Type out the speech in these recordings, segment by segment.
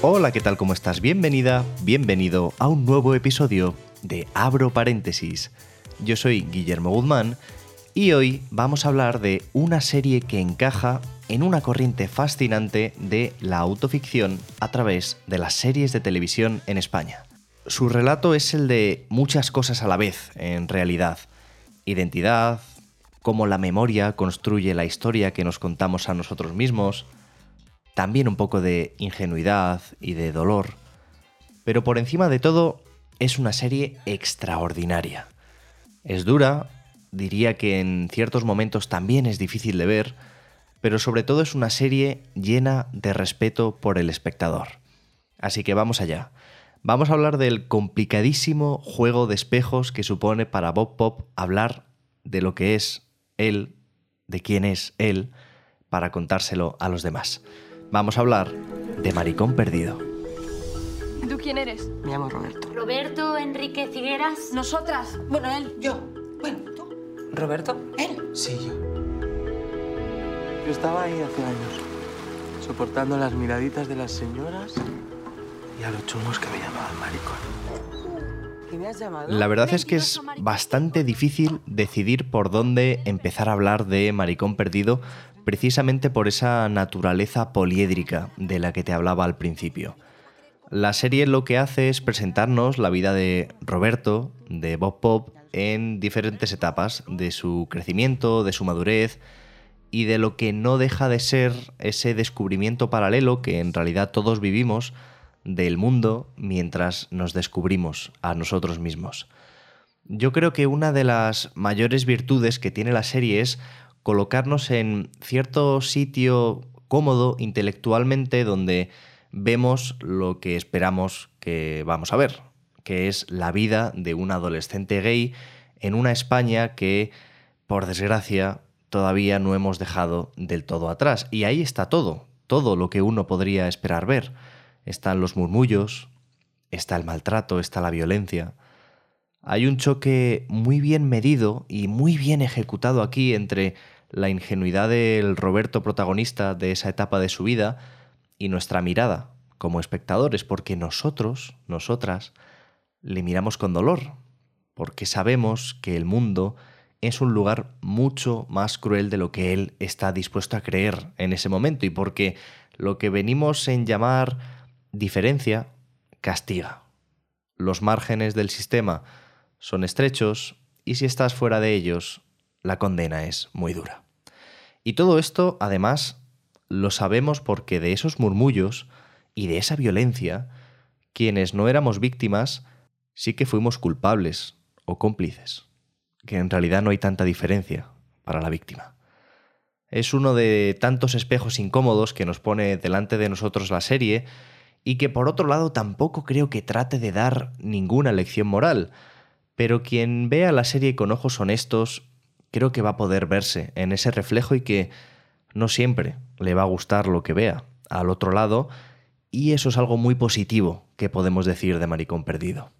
Hola, ¿qué tal? ¿Cómo estás? Bienvenida, bienvenido a un nuevo episodio de Abro Paréntesis. Yo soy Guillermo Guzmán y hoy vamos a hablar de una serie que encaja en una corriente fascinante de la autoficción a través de las series de televisión en España. Su relato es el de muchas cosas a la vez, en realidad. Identidad, cómo la memoria construye la historia que nos contamos a nosotros mismos, también un poco de ingenuidad y de dolor, pero por encima de todo es una serie extraordinaria. Es dura, diría que en ciertos momentos también es difícil de ver, pero sobre todo es una serie llena de respeto por el espectador. Así que vamos allá. Vamos a hablar del complicadísimo juego de espejos que supone para Bob Pop hablar de lo que es él, de quién es él, para contárselo a los demás. Vamos a hablar de Maricón Perdido. ¿Y tú quién eres? Me llamo Roberto. Roberto Enrique Figueras. Nosotras. Bueno, él. Yo. Bueno, tú. ¿Roberto? Él. Sí, yo. Yo estaba ahí hace años, soportando las miraditas de las señoras y a los chungos que me llamaban maricón. La verdad es que es bastante difícil decidir por dónde empezar a hablar de Maricón Perdido precisamente por esa naturaleza poliédrica de la que te hablaba al principio. La serie lo que hace es presentarnos la vida de Roberto, de Bob Pop, en diferentes etapas de su crecimiento, de su madurez y de lo que no deja de ser ese descubrimiento paralelo que en realidad todos vivimos del mundo mientras nos descubrimos a nosotros mismos. Yo creo que una de las mayores virtudes que tiene la serie es colocarnos en cierto sitio cómodo intelectualmente donde vemos lo que esperamos que vamos a ver, que es la vida de un adolescente gay en una España que, por desgracia, todavía no hemos dejado del todo atrás. Y ahí está todo, todo lo que uno podría esperar ver. Están los murmullos, está el maltrato, está la violencia. Hay un choque muy bien medido y muy bien ejecutado aquí entre la ingenuidad del Roberto protagonista de esa etapa de su vida y nuestra mirada como espectadores, porque nosotros, nosotras, le miramos con dolor, porque sabemos que el mundo es un lugar mucho más cruel de lo que él está dispuesto a creer en ese momento y porque lo que venimos en llamar diferencia castiga. Los márgenes del sistema son estrechos y si estás fuera de ellos, la condena es muy dura. Y todo esto, además, lo sabemos porque de esos murmullos y de esa violencia, quienes no éramos víctimas, sí que fuimos culpables o cómplices, que en realidad no hay tanta diferencia para la víctima. Es uno de tantos espejos incómodos que nos pone delante de nosotros la serie y que por otro lado tampoco creo que trate de dar ninguna lección moral, pero quien vea la serie con ojos honestos creo que va a poder verse en ese reflejo y que no siempre le va a gustar lo que vea al otro lado y eso es algo muy positivo que podemos decir de Maricón Perdido.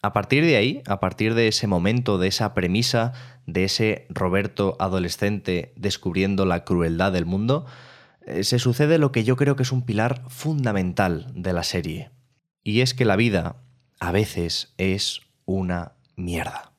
A partir de ahí, a partir de ese momento, de esa premisa, de ese Roberto adolescente descubriendo la crueldad del mundo, se sucede lo que yo creo que es un pilar fundamental de la serie. Y es que la vida a veces es una mierda.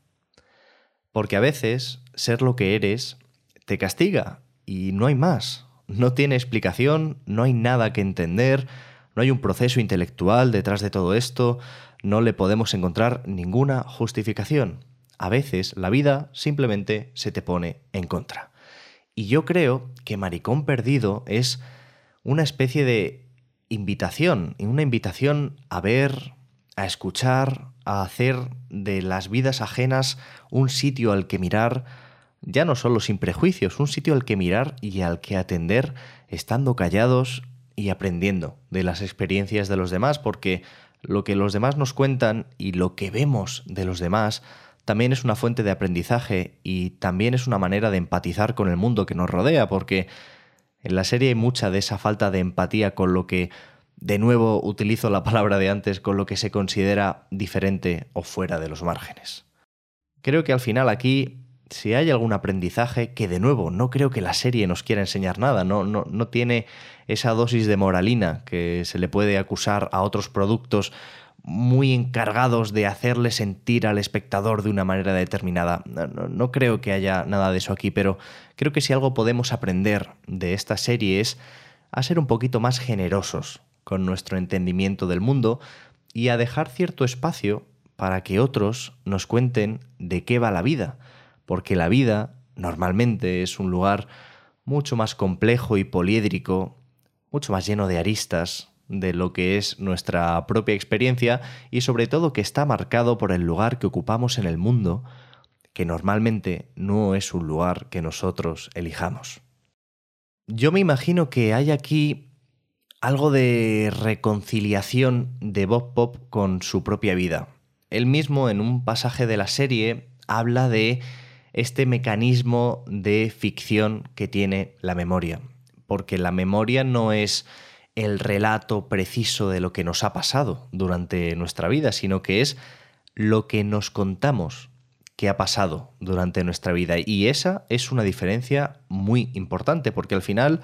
Porque a veces ser lo que eres te castiga y no hay más. No tiene explicación, no hay nada que entender, no hay un proceso intelectual detrás de todo esto, no le podemos encontrar ninguna justificación. A veces la vida simplemente se te pone en contra. Y yo creo que Maricón Perdido es una especie de invitación, una invitación a ver, a escuchar, a hacer de las vidas ajenas un sitio al que mirar, ya no solo sin prejuicios, un sitio al que mirar y al que atender estando callados y aprendiendo de las experiencias de los demás, porque lo que los demás nos cuentan y lo que vemos de los demás también es una fuente de aprendizaje y también es una manera de empatizar con el mundo que nos rodea, porque en la serie hay mucha de esa falta de empatía con lo que, de nuevo utilizo la palabra de antes, con lo que se considera diferente o fuera de los márgenes. Creo que al final aquí, si hay algún aprendizaje, que de nuevo no creo que la serie nos quiera enseñar nada, no, no, no tiene esa dosis de moralina que se le puede acusar a otros productos muy encargados de hacerle sentir al espectador de una manera determinada. No, creo que haya nada de eso aquí, pero creo que si algo podemos aprender de esta serie es a ser un poquito más generosos con nuestro entendimiento del mundo y a dejar cierto espacio para que otros nos cuenten de qué va la vida, porque la vida normalmente es un lugar mucho más complejo y poliédrico, mucho más lleno de aristas, de lo que es nuestra propia experiencia y sobre todo que está marcado por el lugar que ocupamos en el mundo, que normalmente no es un lugar que nosotros elijamos. Yo me imagino que hay aquí algo de reconciliación de Bob Pop con su propia vida. Él mismo en un pasaje de la serie habla de este mecanismo de ficción que tiene la memoria, porque la memoria no es el relato preciso de lo que nos ha pasado durante nuestra vida, sino que es lo que nos contamos que ha pasado durante nuestra vida. Y esa es una diferencia muy importante, porque al final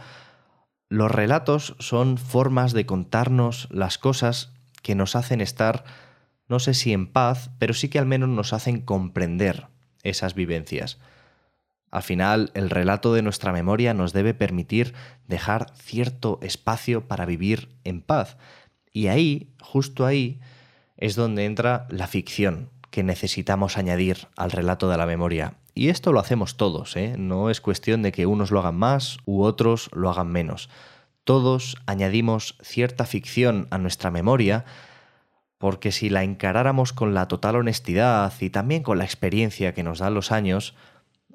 los relatos son formas de contarnos las cosas que nos hacen estar, no sé si en paz, pero sí que al menos nos hacen comprender esas vivencias. Al final, el relato de nuestra memoria nos debe permitir dejar cierto espacio para vivir en paz. Y ahí, justo ahí, es donde entra la ficción que necesitamos añadir al relato de la memoria. Y esto lo hacemos todos, ¿eh? no es cuestión de que unos lo hagan más u otros lo hagan menos. Todos añadimos cierta ficción a nuestra memoria porque si la encaráramos con la total honestidad y también con la experiencia que nos dan los años,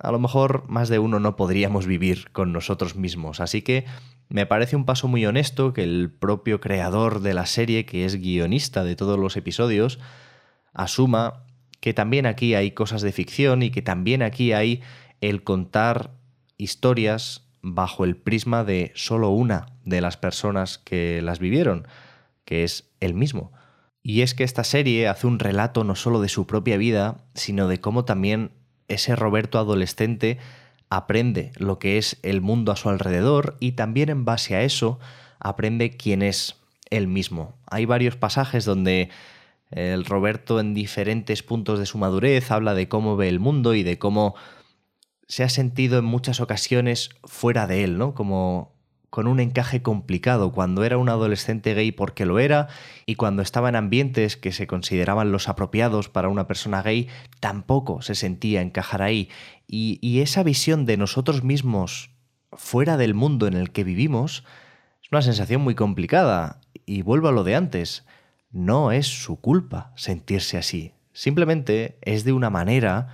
a lo mejor más de uno no podríamos vivir con nosotros mismos. Así que me parece un paso muy honesto que el propio creador de la serie, que es guionista de todos los episodios, asuma que también aquí hay cosas de ficción y que también aquí hay el contar historias bajo el prisma de solo una de las personas que las vivieron, que es él mismo. Y es que esta serie hace un relato no solo de su propia vida, sino de cómo también ese Roberto adolescente aprende lo que es el mundo a su alrededor y también en base a eso aprende quién es él mismo. Hay varios pasajes donde el Roberto en diferentes puntos de su madurez habla de cómo ve el mundo y de cómo se ha sentido en muchas ocasiones fuera de él, ¿no? Como con un encaje complicado cuando era un adolescente gay porque lo era y cuando estaba en ambientes que se consideraban los apropiados para una persona gay tampoco se sentía encajar ahí. Y, esa visión de nosotros mismos fuera del mundo en el que vivimos es una sensación muy complicada. Y vuelvo a lo de antes no es su culpa sentirse así. Simplemente es de una manera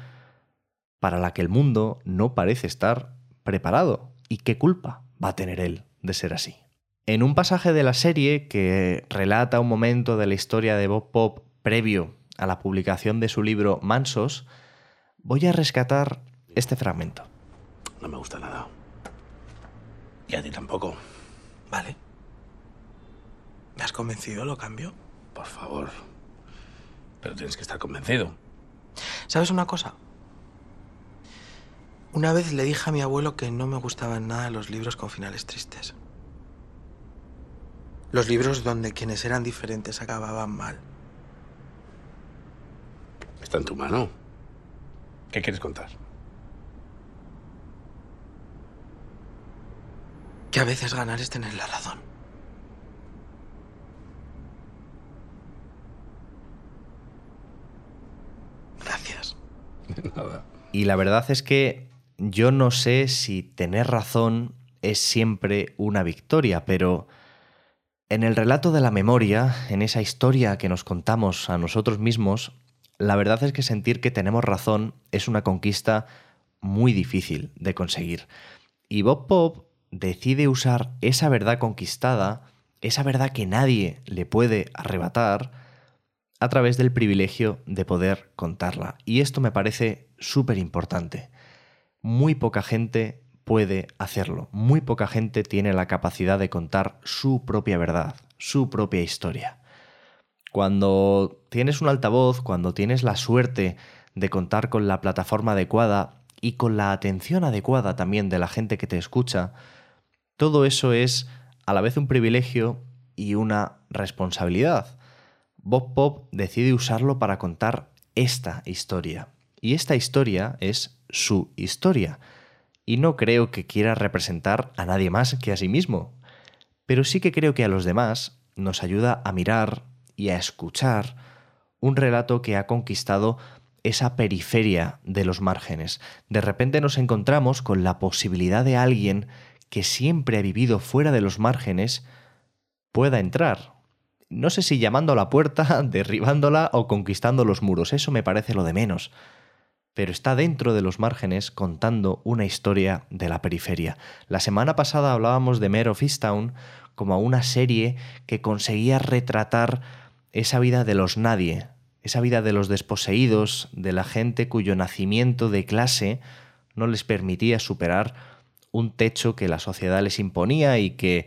para la que el mundo no parece estar preparado. Y qué culpa va a tener él de ser así. En un pasaje de la serie que relata un momento de la historia de Bob Pop previo a la publicación de su libro Mansos, voy a rescatar este fragmento. No me gusta nada. Y a ti tampoco. Vale. ¿Me has convencido? ¿Lo cambio? Por favor. Pero tienes que estar convencido. ¿Sabes una cosa? Una vez le dije a mi abuelo que no me gustaban nada los libros con finales tristes. Los libros donde quienes eran diferentes acababan mal. Está en tu mano. ¿Qué quieres contar? Que a veces ganar es tener la razón. Gracias. nada. Y la verdad es que yo no sé si tener razón es siempre una victoria, pero en el relato de la memoria, en esa historia que nos contamos a nosotros mismos, la verdad es que sentir que tenemos razón es una conquista muy difícil de conseguir. Y Bob Pop decide usar esa verdad conquistada, esa verdad que nadie le puede arrebatar, a través del privilegio de poder contarla. Y esto me parece súper importante. Muy poca gente puede hacerlo, muy poca gente tiene la capacidad de contar su propia verdad, su propia historia. Cuando tienes un altavoz, cuando tienes la suerte de contar con la plataforma adecuada y con la atención adecuada también de la gente que te escucha, todo eso es a la vez un privilegio y una responsabilidad. Bob Pop decide usarlo para contar esta historia. Y esta historia es su historia. Y no creo que quiera representar a nadie más que a sí mismo. Pero sí que creo que a los demás nos ayuda a mirar y a escuchar un relato que ha conquistado esa periferia de los márgenes. De repente nos encontramos con la posibilidad de alguien que siempre ha vivido fuera de los márgenes pueda entrar, no sé si llamando a la puerta, derribándola o conquistando los muros, eso me parece lo de menos. Pero está dentro de los márgenes contando una historia de la periferia. La semana pasada hablábamos de Mare of Easttown como una serie que conseguía retratar esa vida de los nadie, esa vida de los desposeídos, de la gente cuyo nacimiento de clase no les permitía superar un techo que la sociedad les imponía y que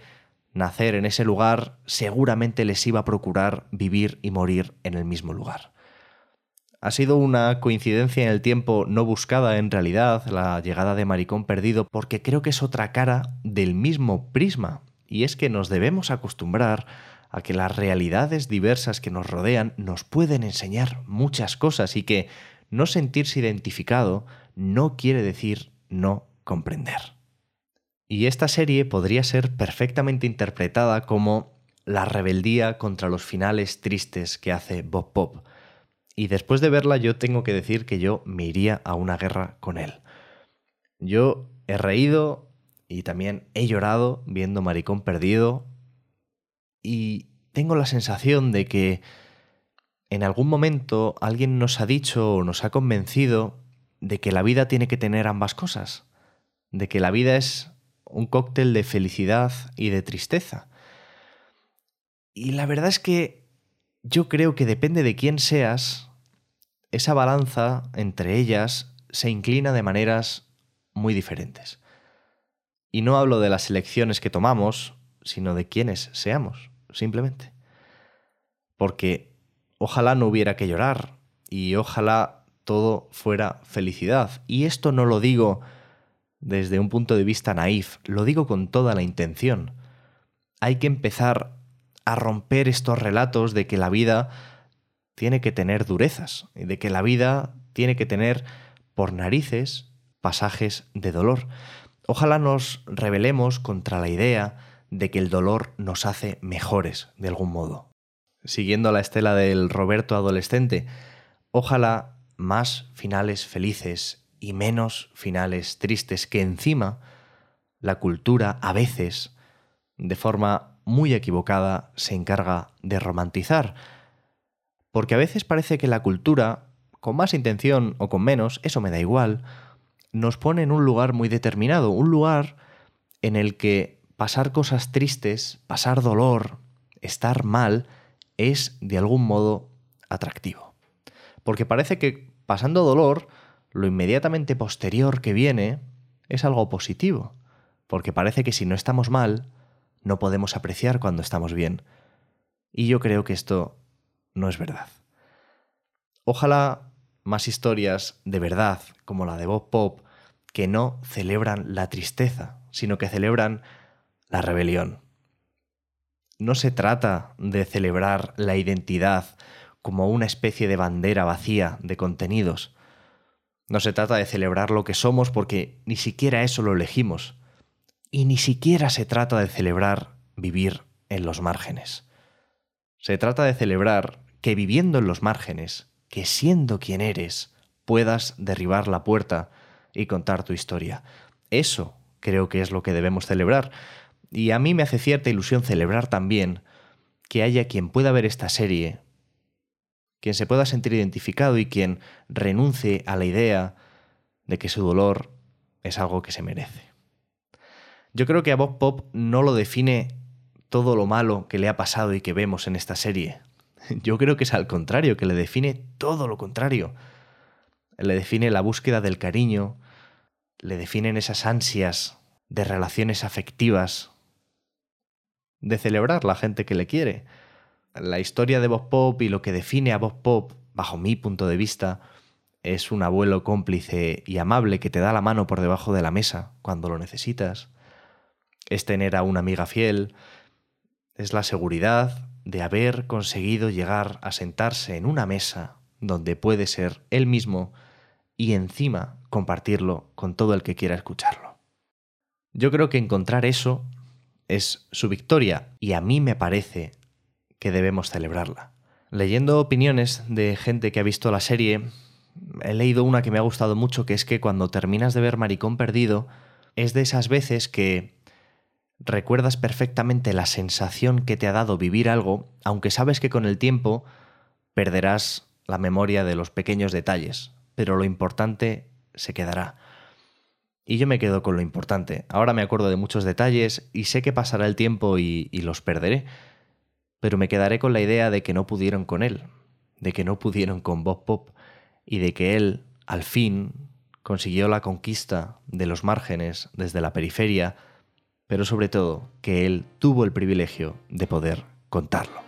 nacer en ese lugar seguramente les iba a procurar vivir y morir en el mismo lugar. Ha sido una coincidencia en el tiempo no buscada en realidad la llegada de Maricón Perdido porque creo que es otra cara del mismo prisma y es que nos debemos acostumbrar a que las realidades diversas que nos rodean nos pueden enseñar muchas cosas y que no sentirse identificado no quiere decir no comprender. Y esta serie podría ser perfectamente interpretada como la rebeldía contra los finales tristes que hace Bob Pop. Y después de verla yo tengo que decir que yo me iría a una guerra con él. Yo he reído y también he llorado viendo Maricón Perdido y tengo la sensación de que en algún momento alguien nos ha dicho o nos ha convencido de que la vida tiene que tener ambas cosas, de que la vida es un cóctel de felicidad y de tristeza. Y la verdad es que yo creo que depende de quién seas, esa balanza entre ellas se inclina de maneras muy diferentes. Y no hablo de las elecciones que tomamos, sino de quiénes seamos, simplemente. Porque ojalá no hubiera que llorar y ojalá todo fuera felicidad. Y esto no lo digo desde un punto de vista naif, lo digo con toda la intención. Hay que empezar a romper estos relatos de que la vida tiene que tener durezas y de que la vida tiene que tener por narices pasajes de dolor. Ojalá nos rebelemos contra la idea de que el dolor nos hace mejores de algún modo. Siguiendo la estela del Roberto adolescente, ojalá más finales felices y menos finales tristes que encima la cultura a veces, de forma muy equivocada, se encarga de romantizar. Porque a veces parece que la cultura, con más intención o con menos, eso me da igual, nos pone en un lugar muy determinado, un lugar en el que pasar cosas tristes, pasar dolor, estar mal, es de algún modo atractivo. Porque parece que pasando dolor lo inmediatamente posterior que viene es algo positivo, porque parece que si no estamos mal, no podemos apreciar cuando estamos bien. Y yo creo que esto no es verdad. Ojalá más historias de verdad, como la de Bob Pop, que no celebran la tristeza, sino que celebran la rebelión. No se trata de celebrar la identidad como una especie de bandera vacía de contenidos, no se trata de celebrar lo que somos porque ni siquiera eso lo elegimos. Y ni siquiera se trata de celebrar vivir en los márgenes. Se trata de celebrar que viviendo en los márgenes, que siendo quien eres, puedas derribar la puerta y contar tu historia. Eso creo que es lo que debemos celebrar. Y a mí me hace cierta ilusión celebrar también que haya quien pueda ver esta serie quien se pueda sentir identificado y quien renuncie a la idea de que su dolor es algo que se merece. Yo creo que a Bob Pop no lo define todo lo malo que le ha pasado y que vemos en esta serie. Yo creo que es al contrario, que le define todo lo contrario. Le define la búsqueda del cariño, le definen esas ansias de relaciones afectivas, de celebrar la gente que le quiere. La historia de Bob Pop y lo que define a Bob Pop, bajo mi punto de vista, es un abuelo cómplice y amable que te da la mano por debajo de la mesa cuando lo necesitas. Es tener a una amiga fiel. Es la seguridad de haber conseguido llegar a sentarse en una mesa donde puede ser él mismo y encima compartirlo con todo el que quiera escucharlo. Yo creo que encontrar eso es su victoria y a mí me parece que debemos celebrarla. Leyendo opiniones de gente que ha visto la serie, he leído una que me ha gustado mucho, que es que cuando terminas de ver Maricón Perdido, es de esas veces que recuerdas perfectamente la sensación que te ha dado vivir algo, aunque sabes que con el tiempo perderás la memoria de los pequeños detalles, pero lo importante se quedará. Y yo me quedo con lo importante. Ahora me acuerdo de muchos detalles y sé que pasará el tiempo y, los perderé, pero me quedaré con la idea de que no pudieron con él, de que no pudieron con Bob Pop y de que él, al fin, consiguió la conquista de los márgenes desde la periferia, pero sobre todo que él tuvo el privilegio de poder contarlo.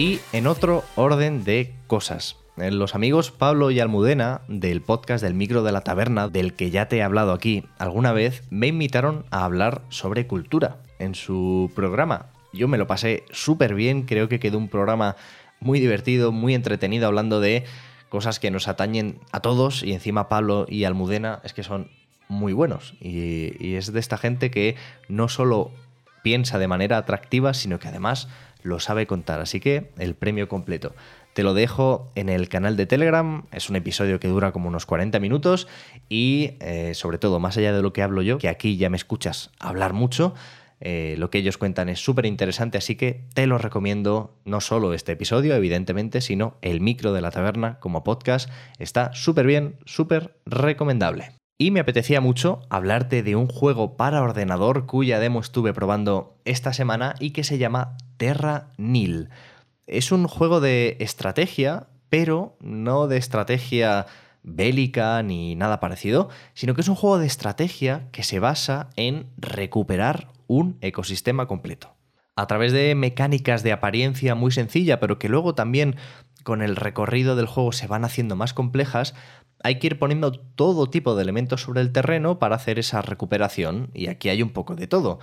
Y en otro orden de cosas. Eh, Los amigos Pablo y Almudena del podcast del micro de la taberna, del que ya te he hablado aquí alguna vez, me invitaron a hablar sobre cultura en su programa. Yo me lo pasé súper bien, creo que quedó un programa muy divertido, muy entretenido, hablando de cosas que nos atañen a todos y encima Pablo y Almudena es que son muy buenos y, y es de esta gente que no solo piensa de manera atractiva, sino que además lo sabe contar. Así que el premio completo. Te lo dejo en el canal de Telegram, es un episodio que dura como unos 40 minutos y eh, sobre todo, más allá de lo que hablo yo, que aquí ya me escuchas hablar mucho, eh, lo que ellos cuentan es súper interesante, así que te lo recomiendo, no solo este episodio, evidentemente, sino el micro de la taberna como podcast, está súper bien, súper recomendable. Y me apetecía mucho hablarte de un juego para ordenador cuya demo estuve probando esta semana y que se llama Terra Nil. Es un juego de estrategia, pero no de estrategia bélica ni nada parecido, sino que es un juego de estrategia que se basa en recuperar un ecosistema completo. A través de mecánicas de apariencia muy sencilla, pero que luego también con el recorrido del juego se van haciendo más complejas, hay que ir poniendo todo tipo de elementos sobre el terreno para hacer esa recuperación, y aquí hay un poco de todo.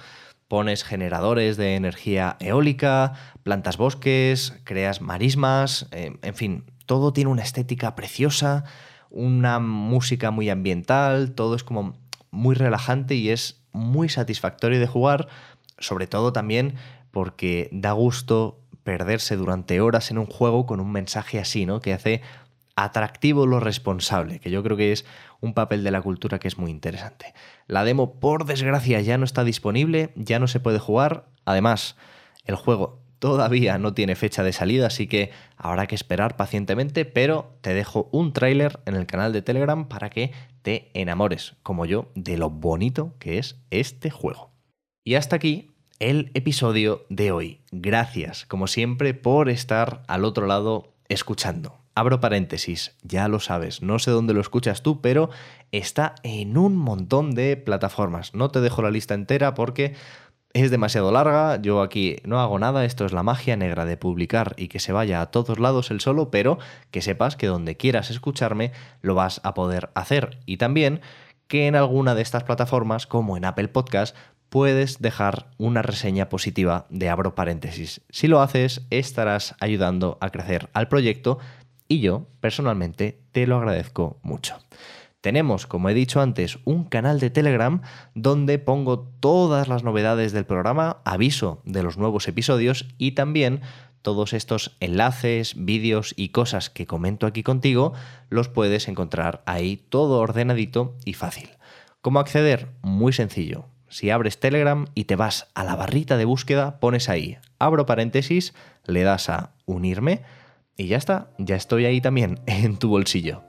Pones generadores de energía eólica, plantas bosques, creas marismas, eh, en fin, todo tiene una estética preciosa, una música muy ambiental, todo es como muy relajante y es muy satisfactorio de jugar, sobre todo también porque da gusto perderse durante horas en un juego con un mensaje así, ¿no? Que hace atractivo lo responsable, que yo creo que es un papel de la cultura que es muy interesante. La demo, por desgracia, ya no está disponible, ya no se puede jugar. Además, el juego todavía no tiene fecha de salida, así que habrá que esperar pacientemente, pero te dejo un tráiler en el canal de Telegram para que te enamores, como yo, de lo bonito que es este juego. Y hasta aquí el episodio de hoy. Gracias, como siempre, por estar al otro lado escuchando. Abro paréntesis, ya lo sabes, no sé dónde lo escuchas tú, pero está en un montón de plataformas. No te dejo la lista entera porque es demasiado larga, yo aquí no hago nada, esto es la magia negra de publicar y que se vaya a todos lados el solo, pero que sepas que donde quieras escucharme lo vas a poder hacer. Y también que en alguna de estas plataformas, como en Apple Podcast, puedes dejar una reseña positiva de abro paréntesis. Si lo haces, estarás ayudando a crecer al proyecto y yo, personalmente, te lo agradezco mucho. tenemos, como he dicho antes, un canal de Telegram donde pongo todas las novedades del programa, aviso de los nuevos episodios y también todos estos enlaces, vídeos y cosas que comento aquí contigo los puedes encontrar ahí todo ordenadito y fácil. ¿Cómo acceder? Muy sencillo. Si abres Telegram y te vas a la barrita de búsqueda, pones ahí, abro paréntesis, le das a unirme y ya está, ya estoy ahí también en tu bolsillo.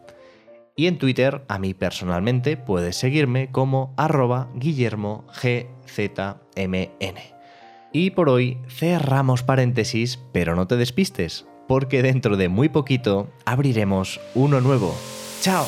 Y en Twitter, a mí personalmente, puedes seguirme como arroba guillermogzmn. Y por hoy cerramos paréntesis, pero no te despistes, porque dentro de muy poquito abriremos uno nuevo. ¡Chao!